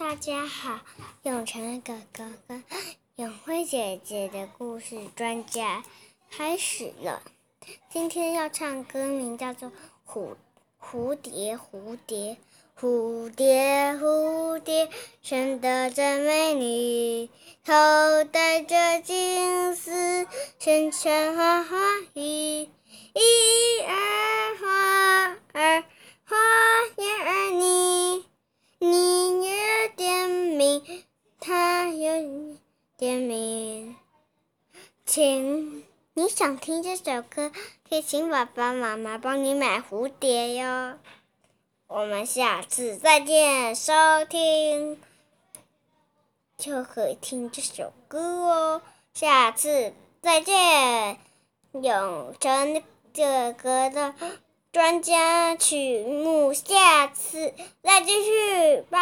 大家好，永成哥哥跟永辉姐姐的故事专家开始了。今天要唱歌名叫做《蝴蝴蝶蝴蝶蝴蝶蝴蝶生得真美丽，头戴着金丝，身穿花花点名，请你想听这首歌，可以请爸爸妈妈帮你买蝴蝶哟。我们下次再见，收听就可以听这首歌哦。下次再见，永成哥哥的专家曲目，下次再继续，拜拜。